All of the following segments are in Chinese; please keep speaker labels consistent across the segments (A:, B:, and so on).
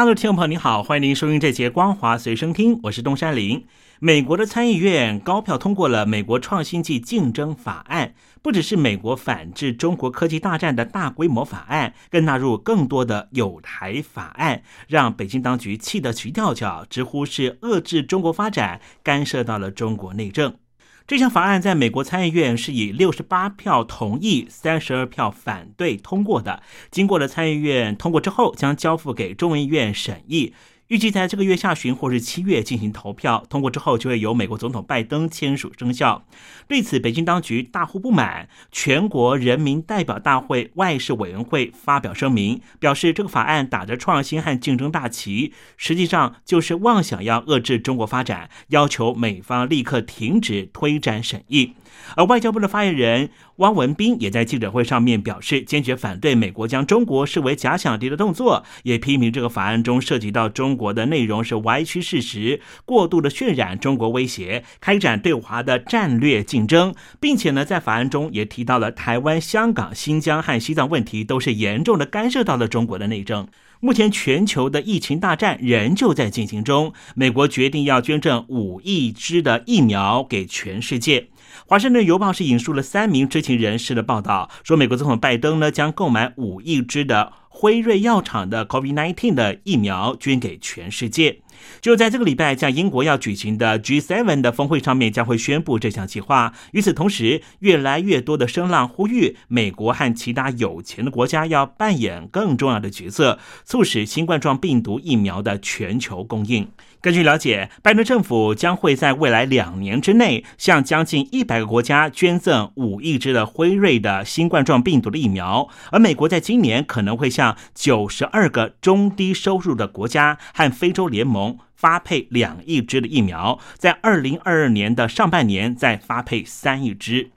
A: 大陆听众朋友您好，欢迎您收听这节《光华随身听》，我是东山林。美国的参议院高票通过了《美国创新暨竞争法案》，不只是美国反制中国科技大战的大规模法案，更纳入更多的有台法案，让北京当局气得直跳脚，直呼是遏制中国发展，干涉到了中国内政。这项法案在美国参议院是以六十八票同意、三十二票反对通过的。经过了参议院通过之后，将交付给众议院审议。预计在这个月下旬或是七月进行投票，通过之后就会由美国总统拜登签署生效。对此，北京当局大呼不满，全国人民代表大会外事委员会发表声明，表示这个法案打着创新和竞争大旗，实际上就是妄想要遏制中国发展，要求美方立刻停止推展审议。而外交部的发言人汪文斌也在记者会上面表示，坚决反对美国将中国视为假想敌的动作，也批评这个法案中涉及到中国的内容是歪曲事实、过度的渲染中国威胁、开展对华的战略竞争，并且呢，在法案中也提到了台湾、香港、新疆和西藏问题都是严重的干涉到了中国的内政。目前全球的疫情大战仍旧在进行中，美国决定要捐赠五亿支的疫苗给全世界。华盛顿邮报是引述了三名知情人士的报道，说美国总统拜登呢将购买五亿只的辉瑞药厂的 COVID-19 的疫苗捐给全世界。就在这个礼拜，在英国要举行的 G7 的峰会上面，将会宣布这项计划。与此同时，越来越多的声浪呼吁美国和其他有钱的国家要扮演更重要的角色，促使新冠状病毒疫苗的全球供应。根据了解，拜登政府将会在未来两年之内向将近一百个国家捐赠五亿支的辉瑞的新冠状病毒的疫苗，而美国在今年可能会向九十二个中低收入的国家和非洲联盟发配两亿支的疫苗，在二零二二年的上半年再发配三亿支。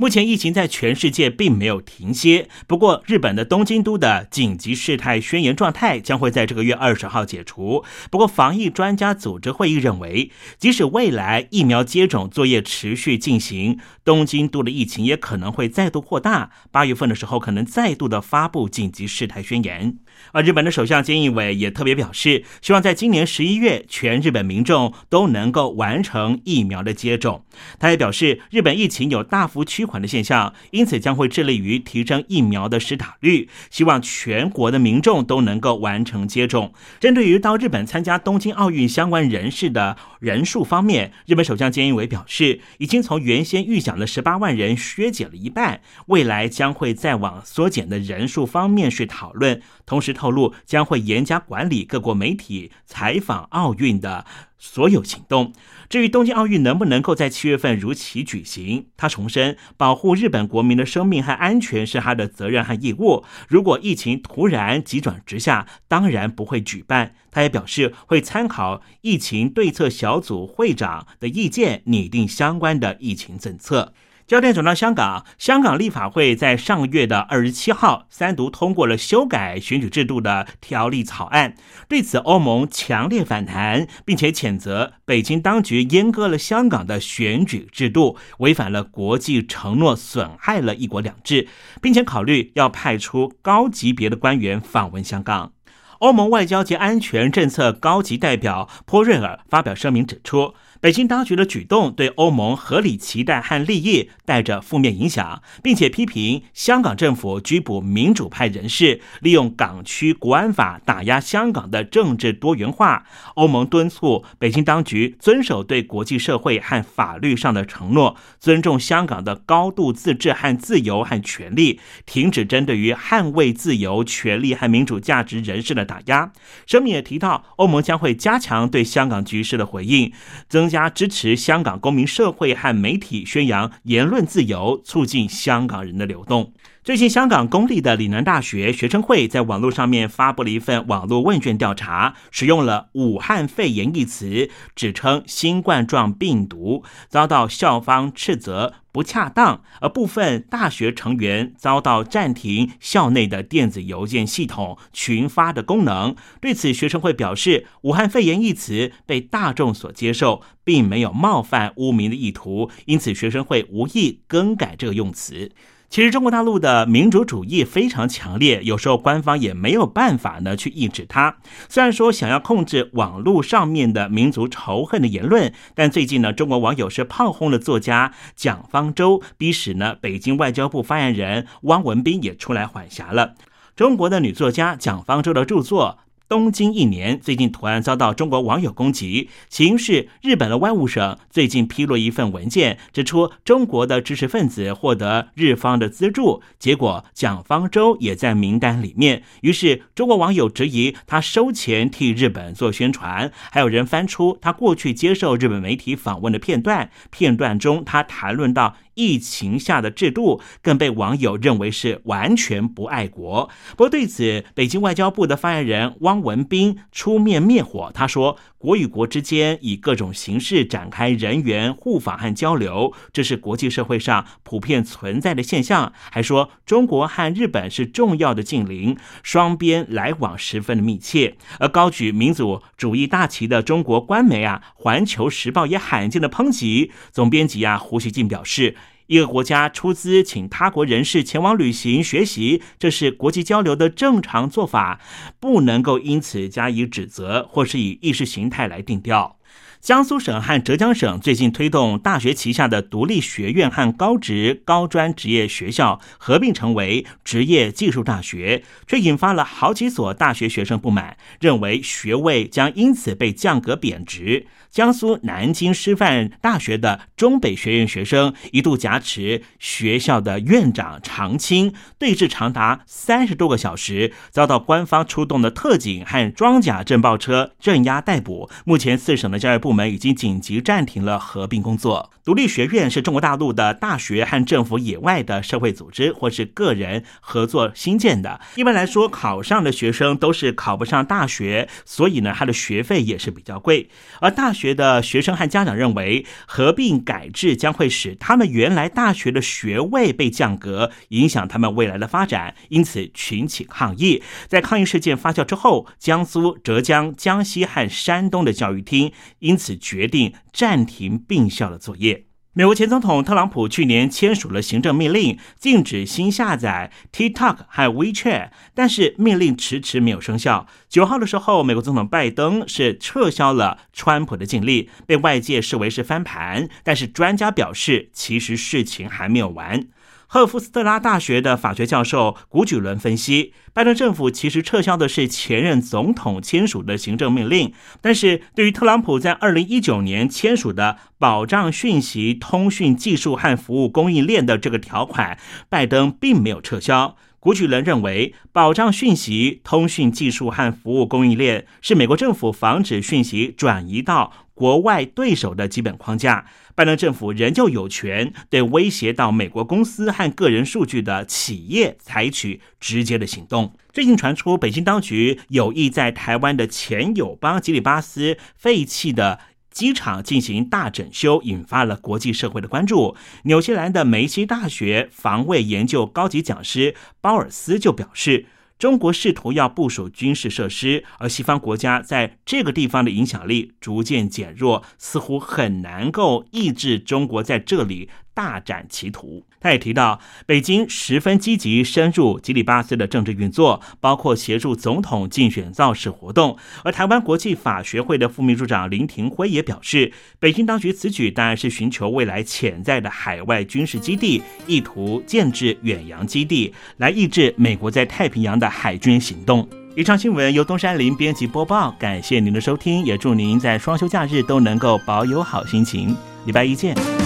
A: 目前疫情在全世界并没有停歇，不过日本的东京都的紧急事态宣言状态将会在这个月二十号解除。不过防疫专家组织会议认为，即使未来疫苗接种作业持续进行，东京都的疫情也可能会再度扩大。八月份的时候，可能再度的发布紧急事态宣言。而日本的首相菅义伟也特别表示，希望在今年十一月，全日本民众都能够完成疫苗的接种。他也表示，日本疫情有大幅趋缓的现象，因此将会致力于提升疫苗的施打率，希望全国的民众都能够完成接种。针对于到日本参加东京奥运相关人士的人数方面，日本首相菅义伟表示，已经从原先预想的十八万人削减了一半，未来将会再往缩减的人数方面去讨论。同时透露，将会严加管理各国媒体采访奥运的所有行动。至于东京奥运能不能够在七月份如期举行，他重申，保护日本国民的生命和安全是他的责任和义务。如果疫情突然急转直下，当然不会举办。他也表示，会参考疫情对策小组会长的意见，拟定相关的疫情政策。焦点转到香港，香港立法会在上个月的二十七号三读通过了修改选举制度的条例草案。对此，欧盟强烈反弹，并且谴责北京当局阉割了香港的选举制度，违反了国际承诺，损害了一国两制，并且考虑要派出高级别的官员访问香港。欧盟外交及安全政策高级代表波瑞尔发表声明指出。北京当局的举动对欧盟合理期待和利益带着负面影响，并且批评香港政府拘捕民主派人士，利用港区国安法打压香港的政治多元化。欧盟敦促北京当局遵守对国际社会和法律上的承诺，尊重香港的高度自治和自由和权利，停止针对于捍卫自由、权利和民主价值人士的打压。声明也提到，欧盟将会加强对香港局势的回应，增。更加支持香港公民社会和媒体宣扬言论自由，促进香港人的流动。最近，香港公立的岭南大学学生会在网络上面发布了一份网络问卷调查，使用了“武汉肺炎”一词，指称新冠状病毒，遭到校方斥责不恰当，而部分大学成员遭到暂停校内的电子邮件系统群发的功能。对此，学生会表示，“武汉肺炎”一词被大众所接受，并没有冒犯污名的意图，因此学生会无意更改这个用词。其实中国大陆的民主主义非常强烈，有时候官方也没有办法呢去抑制它。虽然说想要控制网络上面的民族仇恨的言论，但最近呢，中国网友是炮轰了作家蒋方舟，逼使呢北京外交部发言人汪文斌也出来缓颊了。中国的女作家蒋方舟的著作。东京一年最近图案遭到中国网友攻击，起因是日本的外务省最近披露一份文件，指出中国的知识分子获得日方的资助，结果蒋方舟也在名单里面。于是中国网友质疑他收钱替日本做宣传，还有人翻出他过去接受日本媒体访问的片段，片段中他谈论到。疫情下的制度，更被网友认为是完全不爱国。不过对此，北京外交部的发言人汪文斌出面灭火。他说：“国与国之间以各种形式展开人员互访和交流，这是国际社会上普遍存在的现象。”还说：“中国和日本是重要的近邻，双边来往十分的密切。”而高举民族主义大旗的中国官媒啊，《环球时报》也罕见的抨击。总编辑啊，胡锡进表示。一个国家出资请他国人士前往旅行学习，这是国际交流的正常做法，不能够因此加以指责，或是以意识形态来定调。江苏省和浙江省最近推动大学旗下的独立学院和高职、高专职业学校合并成为职业技术大学，却引发了好几所大学学生不满，认为学位将因此被降格贬值。江苏南京师范大学的中北学院学生一度挟持学校的院长常青对峙长达三十多个小时，遭到官方出动的特警和装甲震爆车镇压逮捕。目前四省的教育部。部门已经紧急暂停了合并工作。独立学院是中国大陆的大学和政府以外的社会组织或是个人合作新建的。一般来说，考上的学生都是考不上大学，所以呢，他的学费也是比较贵。而大学的学生和家长认为，合并改制将会使他们原来大学的学位被降格，影响他们未来的发展，因此群起抗议。在抗议事件发酵之后，江苏、浙江、江西和山东的教育厅因此决定暂停并校的作业。美国前总统特朗普去年签署了行政命令，禁止新下载 TikTok 和 WeChat，但是命令迟迟没有生效。九号的时候，美国总统拜登是撤销了川普的禁令，被外界视为是翻盘。但是专家表示，其实事情还没有完。赫夫斯特拉大学的法学教授古举伦分析，拜登政府其实撤销的是前任总统签署的行政命令，但是对于特朗普在二零一九年签署的保障讯息通讯技术和服务供应链的这个条款，拜登并没有撤销。古举伦认为，保障讯息通讯技术和服务供应链是美国政府防止讯息转移到国外对手的基本框架。拜登政府仍旧有权对威胁到美国公司和个人数据的企业采取直接的行动。最近传出，北京当局有意在台湾的前友邦吉里巴斯废弃的机场进行大整修，引发了国际社会的关注。纽西兰的梅西大学防卫研究高级讲师鲍尔斯就表示。中国试图要部署军事设施，而西方国家在这个地方的影响力逐渐减弱，似乎很难够抑制中国在这里。大展旗图。他也提到，北京十分积极深入吉里巴斯的政治运作，包括协助总统竞选造势活动。而台湾国际法学会的副秘书长林廷辉也表示，北京当局此举当然是寻求未来潜在的海外军事基地，意图建制远洋基地，来抑制美国在太平洋的海军行动。以上新闻由东山林编辑播报，感谢您的收听，也祝您在双休假日都能够保有好心情。礼拜一见。